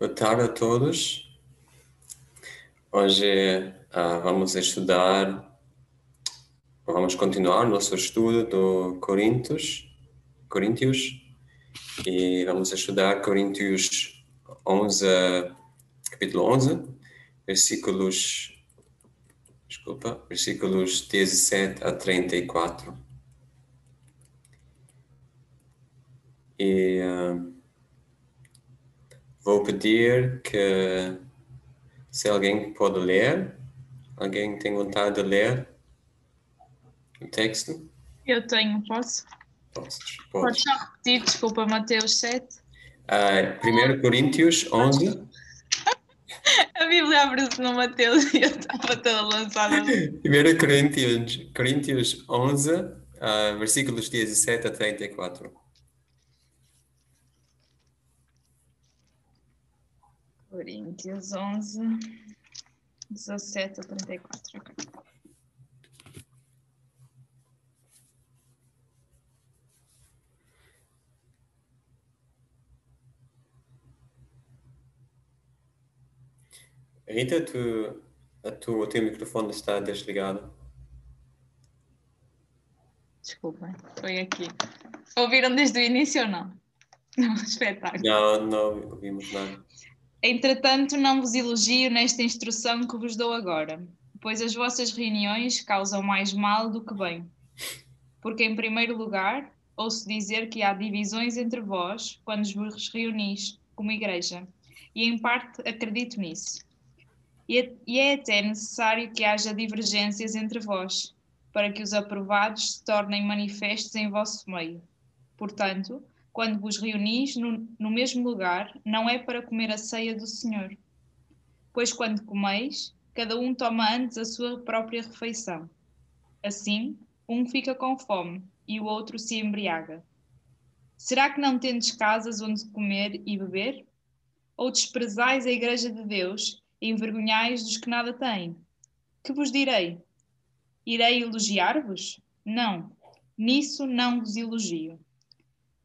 Boa tarde a todos. Hoje uh, vamos estudar, vamos continuar nosso estudo do Coríntios, Coríntios e vamos estudar Coríntios 11, capítulo 11, versículos, desculpa, versículos 17 a 34. E uh, vou pedir que se alguém pode ler, alguém tem vontade de ler o texto? Eu tenho, posso? Podes. Podes só repetir, desculpa, Mateus 7. Uh, 1 Coríntios 11. A Bíblia abre-se no Mateus e eu estava toda lançada. 1 Coríntios, Coríntios 11, uh, versículos 17 a 34. Coríntios 11, 17 a 34. Okay. Rita, tu, a tu, o teu microfone está desligado. Desculpem, foi aqui. Ouviram desde o início ou não? Não, espetáculo. Não, não ouvimos nada. Entretanto, não vos elogio nesta instrução que vos dou agora, pois as vossas reuniões causam mais mal do que bem. Porque, em primeiro lugar, ouço dizer que há divisões entre vós quando vos reunis como igreja, e em parte acredito nisso. E é até necessário que haja divergências entre vós, para que os aprovados se tornem manifestos em vosso meio. Portanto, quando vos reunis no, no mesmo lugar, não é para comer a ceia do Senhor. Pois quando comeis, cada um toma antes a sua própria refeição. Assim, um fica com fome e o outro se embriaga. Será que não tendes casas onde comer e beber? Ou desprezais a igreja de Deus e envergonhais dos que nada têm? Que vos direi? Irei elogiar-vos? Não, nisso não vos elogio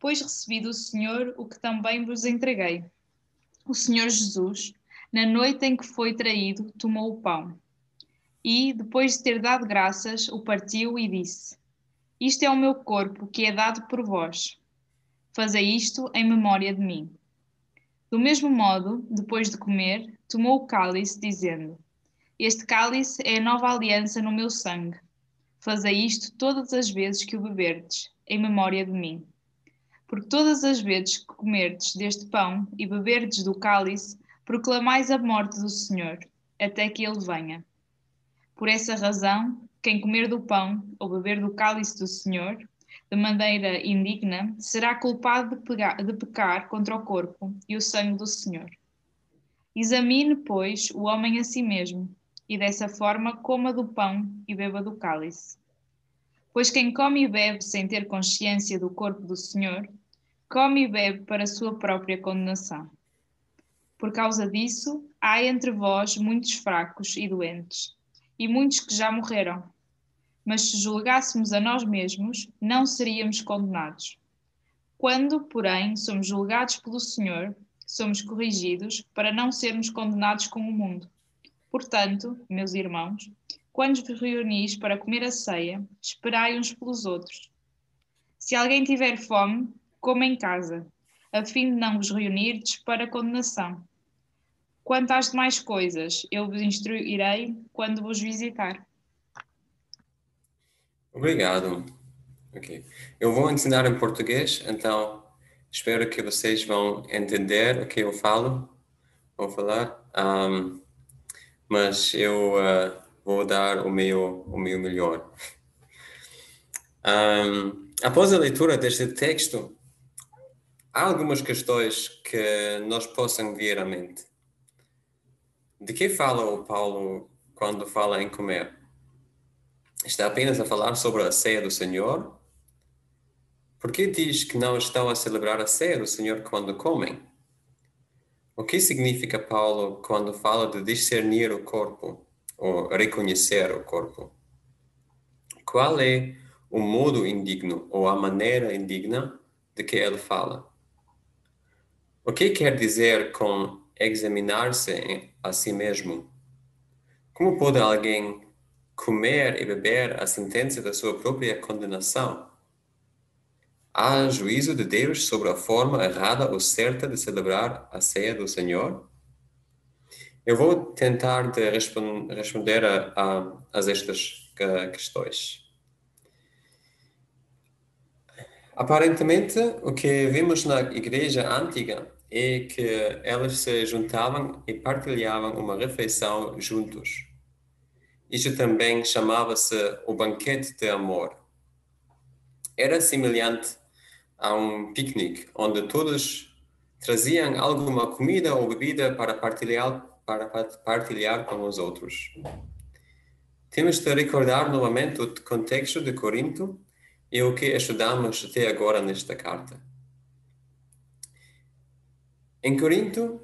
pois recebi do Senhor o que também vos entreguei. O Senhor Jesus, na noite em que foi traído, tomou o pão e, depois de ter dado graças, o partiu e disse: Isto é o meu corpo que é dado por vós. Fazei isto em memória de mim. Do mesmo modo, depois de comer, tomou o cálice, dizendo: Este cálice é a nova aliança no meu sangue. Fazei isto todas as vezes que o beberdes, em memória de mim. Porque todas as vezes que comerdes deste pão e beberdes do cálice, proclamais a morte do Senhor, até que ele venha. Por essa razão, quem comer do pão ou beber do cálice do Senhor, de maneira indigna, será culpado de, pegar, de pecar contra o corpo e o sangue do Senhor. Examine, pois, o homem a si mesmo, e dessa forma coma do pão e beba do cálice. Pois quem come e bebe sem ter consciência do corpo do Senhor, come e bebe para sua própria condenação. Por causa disso, há entre vós muitos fracos e doentes, e muitos que já morreram. Mas se julgássemos a nós mesmos, não seríamos condenados. Quando, porém, somos julgados pelo Senhor, somos corrigidos para não sermos condenados com o mundo. Portanto, meus irmãos, quando vos reunis para comer a ceia, esperai uns pelos outros. Se alguém tiver fome, como em casa, a fim de não vos reunirdes para condenação. Quanto às demais coisas, eu vos instruirei quando vos visitar. Obrigado. Ok. Eu vou ensinar em português, então espero que vocês vão entender o que eu falo, vou falar. Um, mas eu uh, vou dar o meu, o meu melhor. Um, após a leitura deste texto, há algumas questões que nós possam vir à mente. De que fala o Paulo quando fala em comer? Está apenas a falar sobre a ceia do Senhor? Por que diz que não estão a celebrar a ceia do Senhor quando comem? O que significa Paulo quando fala de discernir o corpo ou reconhecer o corpo? Qual é o modo indigno ou a maneira indigna de que ele fala? O que quer dizer com examinar-se a si mesmo. Como pode alguém comer e beber a sentença da sua própria condenação? Há juízo de Deus sobre a forma errada ou certa de celebrar a ceia do Senhor? Eu vou tentar de respon responder a, a, a estas questões. Aparentemente, o que vimos na igreja antiga é que elas se juntavam e partilhavam uma refeição juntos. Isso também chamava-se o banquete de amor. Era semelhante a um piquenique, onde todos traziam alguma comida ou bebida para partilhar, para partilhar com os outros. Temos de recordar novamente o contexto de Corinto e o que estudamos até agora nesta carta. Em Corinto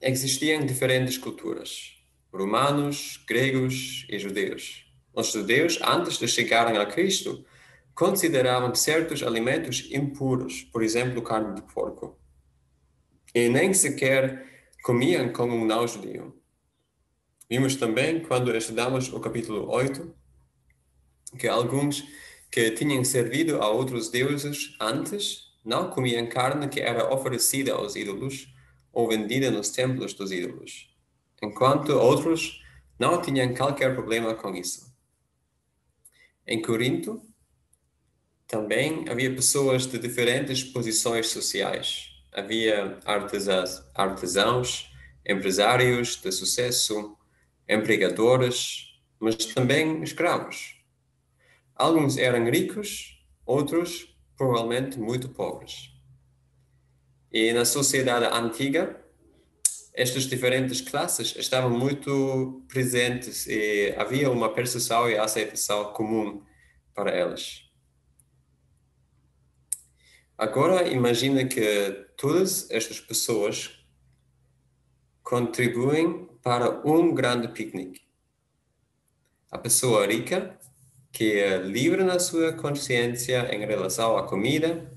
existiam diferentes culturas, romanos, gregos e judeus. Os judeus, antes de chegarem a Cristo, consideravam certos alimentos impuros, por exemplo, carne de porco. E nem sequer comiam como um não-judeu. Vimos também, quando estudamos o capítulo 8, que alguns que tinham servido a outros deuses antes não comiam carne que era oferecida aos ídolos ou vendida nos templos dos ídolos, enquanto outros não tinham qualquer problema com isso. Em Corinto, também havia pessoas de diferentes posições sociais. Havia artesãos, artesãos empresários de sucesso, empregadores, mas também escravos. Alguns eram ricos, outros provavelmente muito pobres. E na sociedade antiga, estas diferentes classes estavam muito presentes e havia uma percepção e aceitação comum para elas. Agora imagina que todas estas pessoas contribuem para um grande piquenique. A pessoa rica, que é livre na sua consciência em relação à comida,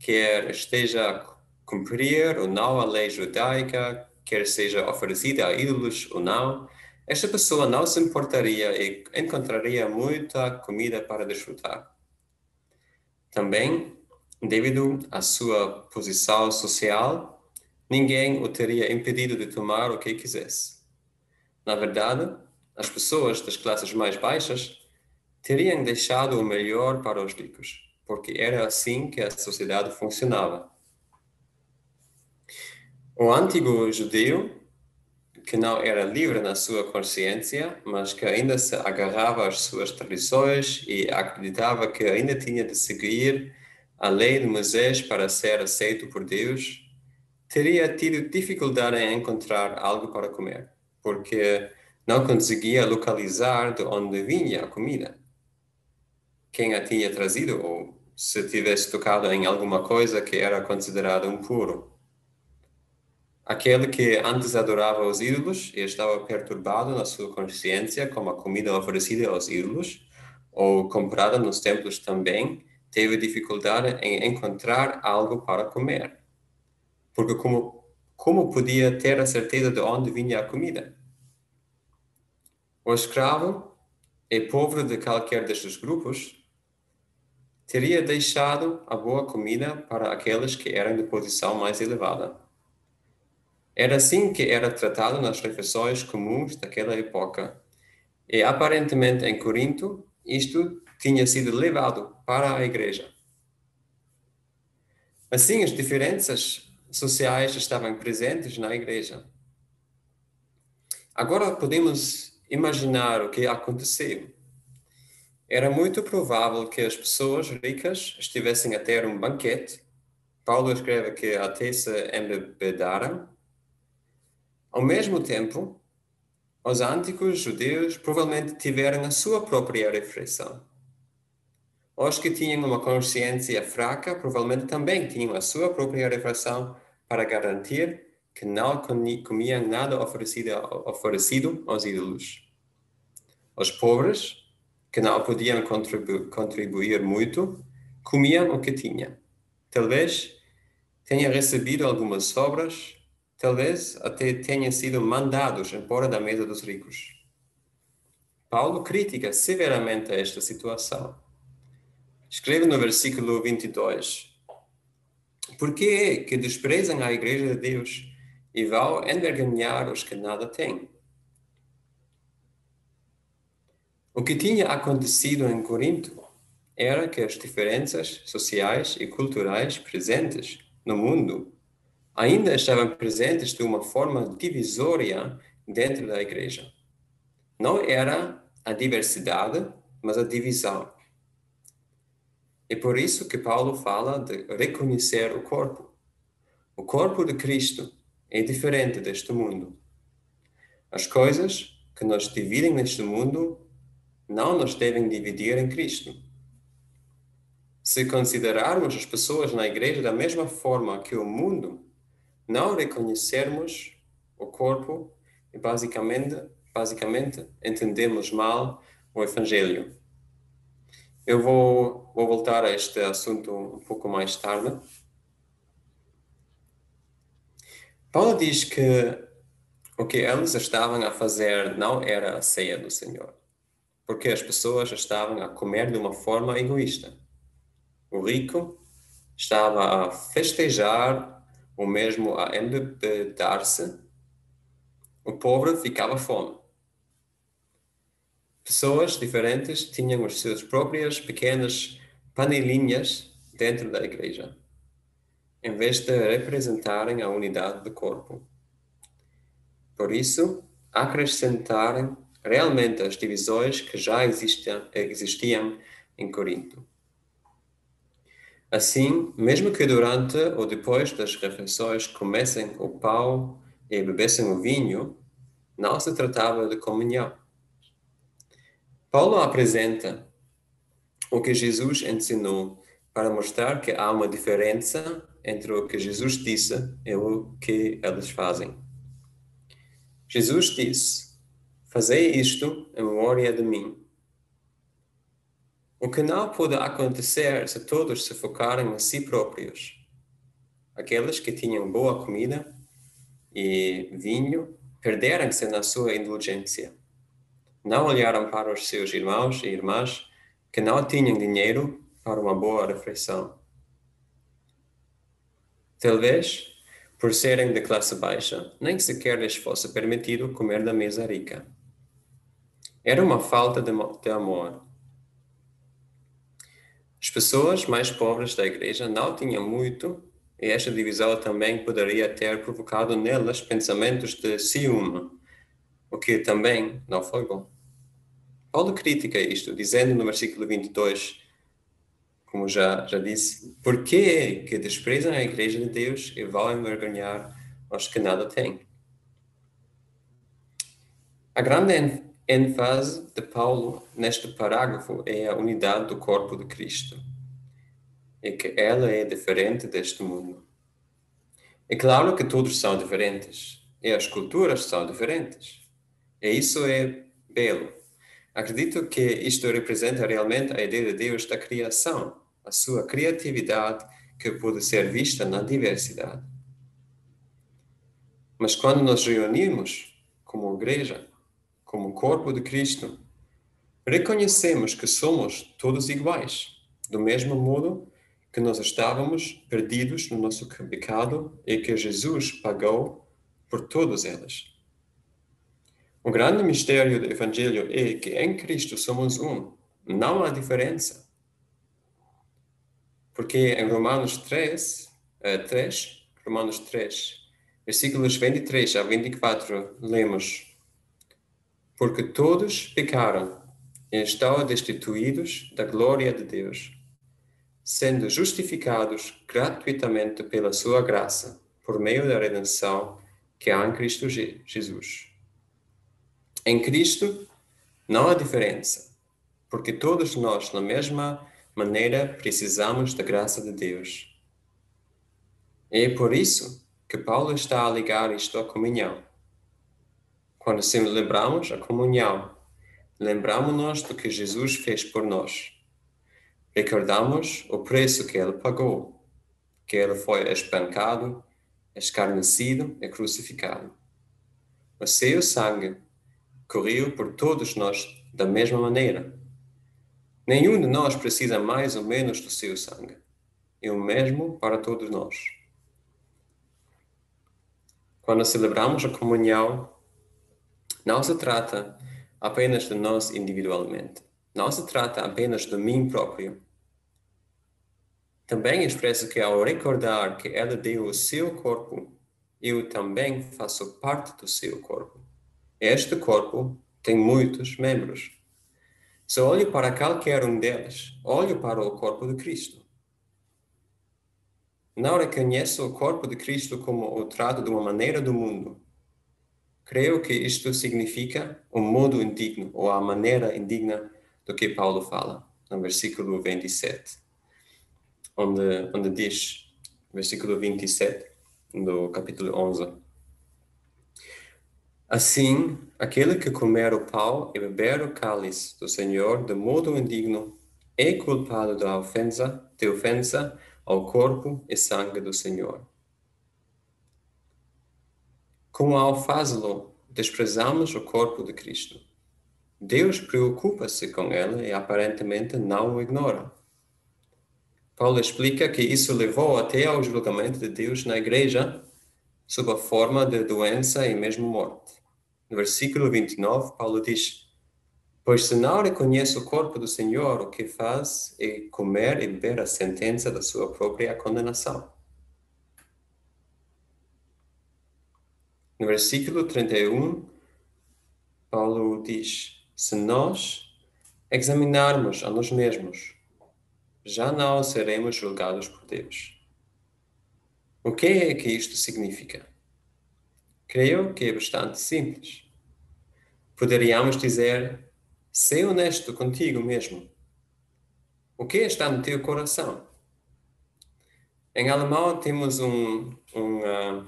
quer esteja a cumprir ou não a lei judaica, quer seja oferecida a ídolos ou não, esta pessoa não se importaria e encontraria muita comida para desfrutar. Também Devido à sua posição social, ninguém o teria impedido de tomar o que quisesse. Na verdade, as pessoas das classes mais baixas teriam deixado o melhor para os ricos, porque era assim que a sociedade funcionava. O antigo judeu, que não era livre na sua consciência, mas que ainda se agarrava às suas tradições e acreditava que ainda tinha de seguir a lei de Moisés para ser aceito por Deus, teria tido dificuldade em encontrar algo para comer, porque não conseguia localizar de onde vinha a comida. Quem a tinha trazido ou se tivesse tocado em alguma coisa que era considerada impuro. Aquele que antes adorava os ídolos e estava perturbado na sua consciência com a comida oferecida aos ídolos, ou comprada nos templos também, teve dificuldade em encontrar algo para comer. Porque como, como podia ter a certeza de onde vinha a comida? O escravo e pobre de qualquer destes grupos teria deixado a boa comida para aqueles que eram de posição mais elevada. Era assim que era tratado nas refeições comuns daquela época. E aparentemente em Corinto, isto tinha sido levado para a igreja. Assim, as diferenças sociais estavam presentes na igreja. Agora podemos imaginar o que aconteceu. Era muito provável que as pessoas ricas estivessem a ter um banquete. Paulo escreve que até se embebedaram. Ao mesmo tempo, os antigos judeus provavelmente tiveram a sua própria refeição. Os que tinham uma consciência fraca provavelmente também tinham a sua própria refeição para garantir que não comiam nada oferecido, oferecido aos ídolos. Os pobres, que não podiam contribu contribuir muito, comiam o que tinham. Talvez tenha recebido algumas sobras, talvez até tenham sido mandados embora da mesa dos ricos. Paulo critica severamente esta situação. Escreve no versículo 22: Por que é que desprezam a igreja de Deus e vão envergonhar os que nada têm? O que tinha acontecido em Corinto era que as diferenças sociais e culturais presentes no mundo ainda estavam presentes de uma forma divisória dentro da igreja. Não era a diversidade, mas a divisão. É por isso que Paulo fala de reconhecer o corpo. O corpo de Cristo é diferente deste mundo. As coisas que nos dividem neste mundo não nos devem dividir em Cristo. Se considerarmos as pessoas na igreja da mesma forma que o mundo, não reconhecermos o corpo e basicamente, basicamente entendemos mal o Evangelho. Eu vou, vou voltar a este assunto um pouco mais tarde. Paulo diz que o que eles estavam a fazer não era a ceia do Senhor porque as pessoas estavam a comer de uma forma egoísta. O rico estava a festejar ou mesmo a embebedar-se. O pobre ficava fome. Pessoas diferentes tinham as suas próprias pequenas panelinhas dentro da igreja, em vez de representarem a unidade do corpo. Por isso, acrescentarem realmente as divisões que já existiam, existiam em Corinto. Assim, mesmo que durante ou depois das refeições comessem o pão e bebessem o vinho, não se tratava de comunhão. Paulo apresenta o que Jesus ensinou para mostrar que há uma diferença entre o que Jesus disse e o que eles fazem. Jesus disse: Fazei isto em memória de mim. O que não pode acontecer se todos se focarem em si próprios. Aqueles que tinham boa comida e vinho perderam-se na sua indulgência. Não olharam para os seus irmãos e irmãs que não tinham dinheiro para uma boa refeição. Talvez, por serem de classe baixa, nem sequer lhes fosse permitido comer da mesa rica. Era uma falta de, de amor. As pessoas mais pobres da igreja não tinham muito, e esta divisão também poderia ter provocado nelas pensamentos de ciúme, o que também não foi bom. Paulo critica isto, dizendo no versículo 22, como já, já disse, por que que desprezam a igreja de Deus e vão envergonhar os que nada têm? A grande ênfase de Paulo neste parágrafo é a unidade do corpo de Cristo e que ela é diferente deste mundo. É claro que todos são diferentes e as culturas são diferentes. E isso é belo. Acredito que isto representa realmente a ideia de Deus da criação, a sua criatividade que pode ser vista na diversidade. Mas quando nos reunimos como igreja, como corpo de Cristo, reconhecemos que somos todos iguais, do mesmo modo que nós estávamos perdidos no nosso pecado e que Jesus pagou por todos eles. O grande mistério do Evangelho é que em Cristo somos um, não há diferença. Porque em Romanos 3, 3 Romanos 3, versículos 23 a 24, lemos porque todos pecaram e estão destituídos da glória de Deus, sendo justificados gratuitamente pela sua graça, por meio da redenção que há em Cristo Jesus. Em Cristo não há diferença, porque todos nós, na mesma maneira, precisamos da graça de Deus. E é por isso que Paulo está a ligar isto à comunhão quando celebramos a comunhão, lembramos-nos do que Jesus fez por nós. Recordamos o preço que ele pagou, que ele foi espancado escarnecido e crucificado. O seu sangue correu por todos nós da mesma maneira. Nenhum de nós precisa mais ou menos do seu sangue. É o mesmo para todos nós. Quando celebramos a comunhão, não se trata apenas de nós individualmente. Não se trata apenas de mim próprio. Também expressa que ao recordar que ela deu o seu corpo, eu também faço parte do seu corpo. Este corpo tem muitos membros. Se olho para qualquer um deles, olho para o corpo de Cristo. Não reconheço o corpo de Cristo como o trato de uma maneira do mundo. Creio que isto significa um modo indigno ou a maneira indigna do que Paulo fala, no versículo 27, onde, onde diz, versículo 27 do capítulo 11. Assim, aquele que comer o pão e beber o cálice do Senhor de modo indigno é culpado da ofensa, de ofensa ao corpo e sangue do Senhor. Como ao fazê-lo, desprezamos o corpo de Cristo. Deus preocupa-se com ele e aparentemente não o ignora. Paulo explica que isso levou até ao julgamento de Deus na igreja, sob a forma de doença e mesmo morte. No versículo 29, Paulo diz: Pois se não reconhece o corpo do Senhor, o que faz é comer e beber a sentença da sua própria condenação. No versículo 31, Paulo diz: Se nós examinarmos a nós mesmos, já não seremos julgados por Deus. O que é que isto significa? Creio que é bastante simples. Poderíamos dizer: ser honesto contigo mesmo. O que está no teu coração? Em alemão temos um, um, uh,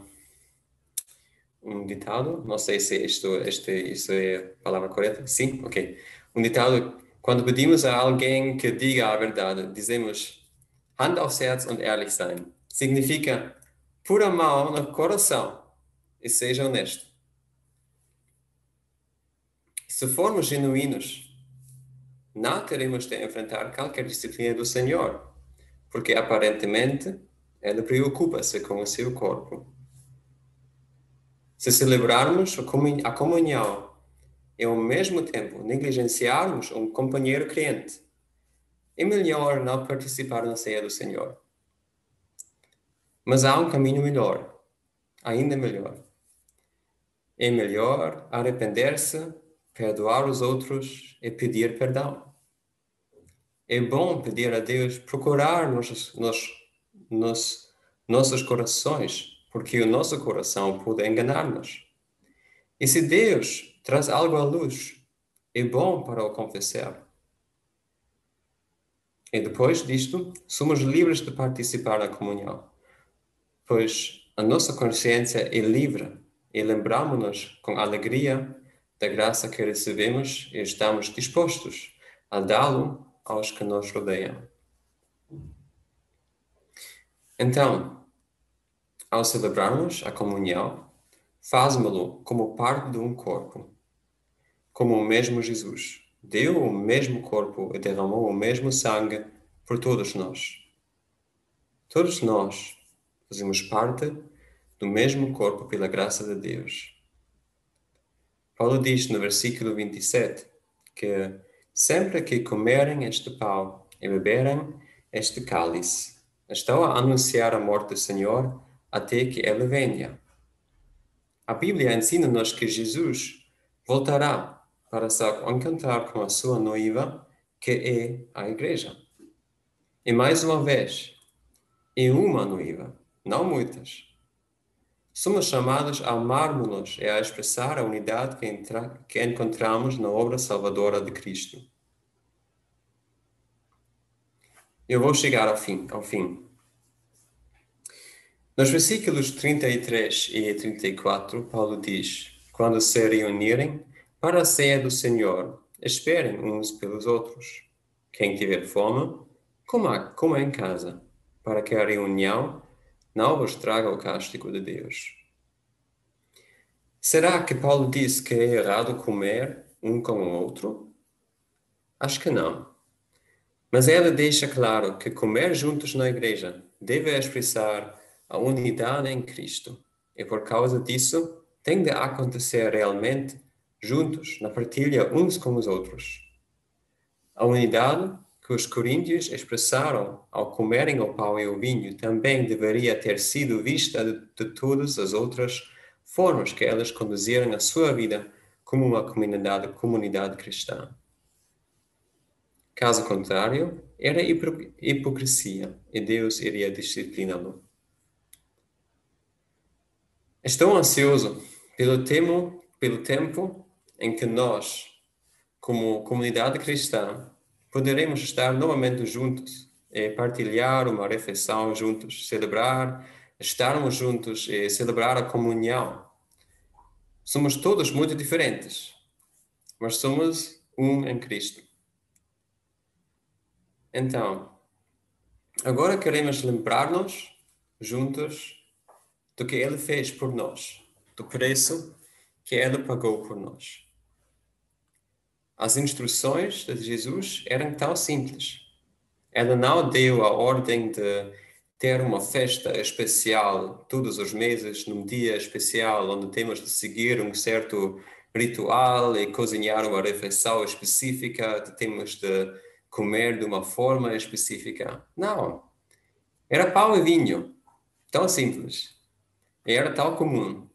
um ditado, não sei se isto, este, isso é a palavra correta. Sim? Ok. Um ditado quando pedimos a alguém que diga a verdade, dizemos Hand aufs Herz und ehrlich sein. Significa pura mão no coração e seja honesto. Se formos genuínos, não teremos de enfrentar qualquer disciplina do Senhor, porque aparentemente Ele preocupa-se com o seu corpo. Se celebrarmos a comunhão e ao mesmo tempo negligenciarmos um companheiro crente, é melhor não participar na ceia do Senhor. Mas há um caminho melhor, ainda melhor. É melhor arrepender-se, perdoar os outros e pedir perdão. É bom pedir a Deus procurar nos, nos, nos nossos corações, porque o nosso coração pode enganar-nos. E se Deus traz algo à luz. É bom para o confessar. E depois disto, somos livres de participar na comunhão, pois a nossa consciência é livre e lembramos-nos com alegria da graça que recebemos e estamos dispostos a dá-lo aos que nos rodeiam. Então, ao celebrarmos a comunhão, fazemos-lo como parte de um corpo como o mesmo Jesus. Deu o mesmo corpo e derramou o mesmo sangue por todos nós. Todos nós fazemos parte do mesmo corpo pela graça de Deus. Paulo diz no versículo 27 que sempre que comerem este pão e beberem este cálice, estão a anunciar a morte do Senhor até que ele venha. A Bíblia ensina-nos que Jesus voltará para se encontrar com a sua noiva, que é a igreja. E mais uma vez, é uma noiva, não muitas. Somos chamados a amarmos-nos e a expressar a unidade que, entra, que encontramos na obra salvadora de Cristo. Eu vou chegar ao fim. Ao fim. Nos versículos 33 e 34, Paulo diz: Quando se reunirem, para a ceia do Senhor, esperem uns pelos outros. Quem tiver fome, coma, coma em casa, para que a reunião não vos traga o castigo de Deus. Será que Paulo diz que é errado comer um com o outro? Acho que não. Mas ele deixa claro que comer juntos na igreja deve expressar a unidade em Cristo. E por causa disso, tem de acontecer realmente juntos, na partilha uns com os outros. A unidade que os coríntios expressaram ao comerem o pão e o vinho também deveria ter sido vista de, de todas as outras formas que elas conduziram a sua vida como uma comunidade, comunidade cristã. Caso contrário, era hipocrisia e Deus iria discipliná-lo. Estou ansioso pelo tempo, pelo tempo em que nós, como comunidade cristã, poderemos estar novamente juntos e partilhar uma refeição juntos, celebrar, estarmos juntos e celebrar a comunhão. Somos todos muito diferentes, mas somos um em Cristo. Então, agora queremos lembrar-nos juntos do que Ele fez por nós, do preço que Ele pagou por nós. As instruções de Jesus eram tão simples. Ela não deu a ordem de ter uma festa especial todos os meses, num dia especial, onde temos de seguir um certo ritual e cozinhar uma refeição específica, temos de comer de uma forma específica. Não. Era pão e vinho. Tão simples. Era tão comum.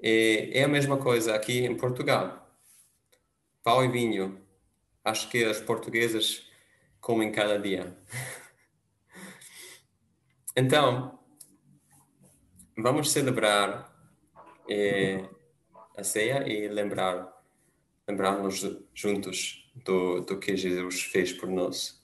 E é a mesma coisa aqui em Portugal. Pão e vinho. Acho que as portuguesas comem cada dia. então, vamos celebrar eh, a ceia e lembrar lembrar-nos juntos do, do que Jesus fez por nós.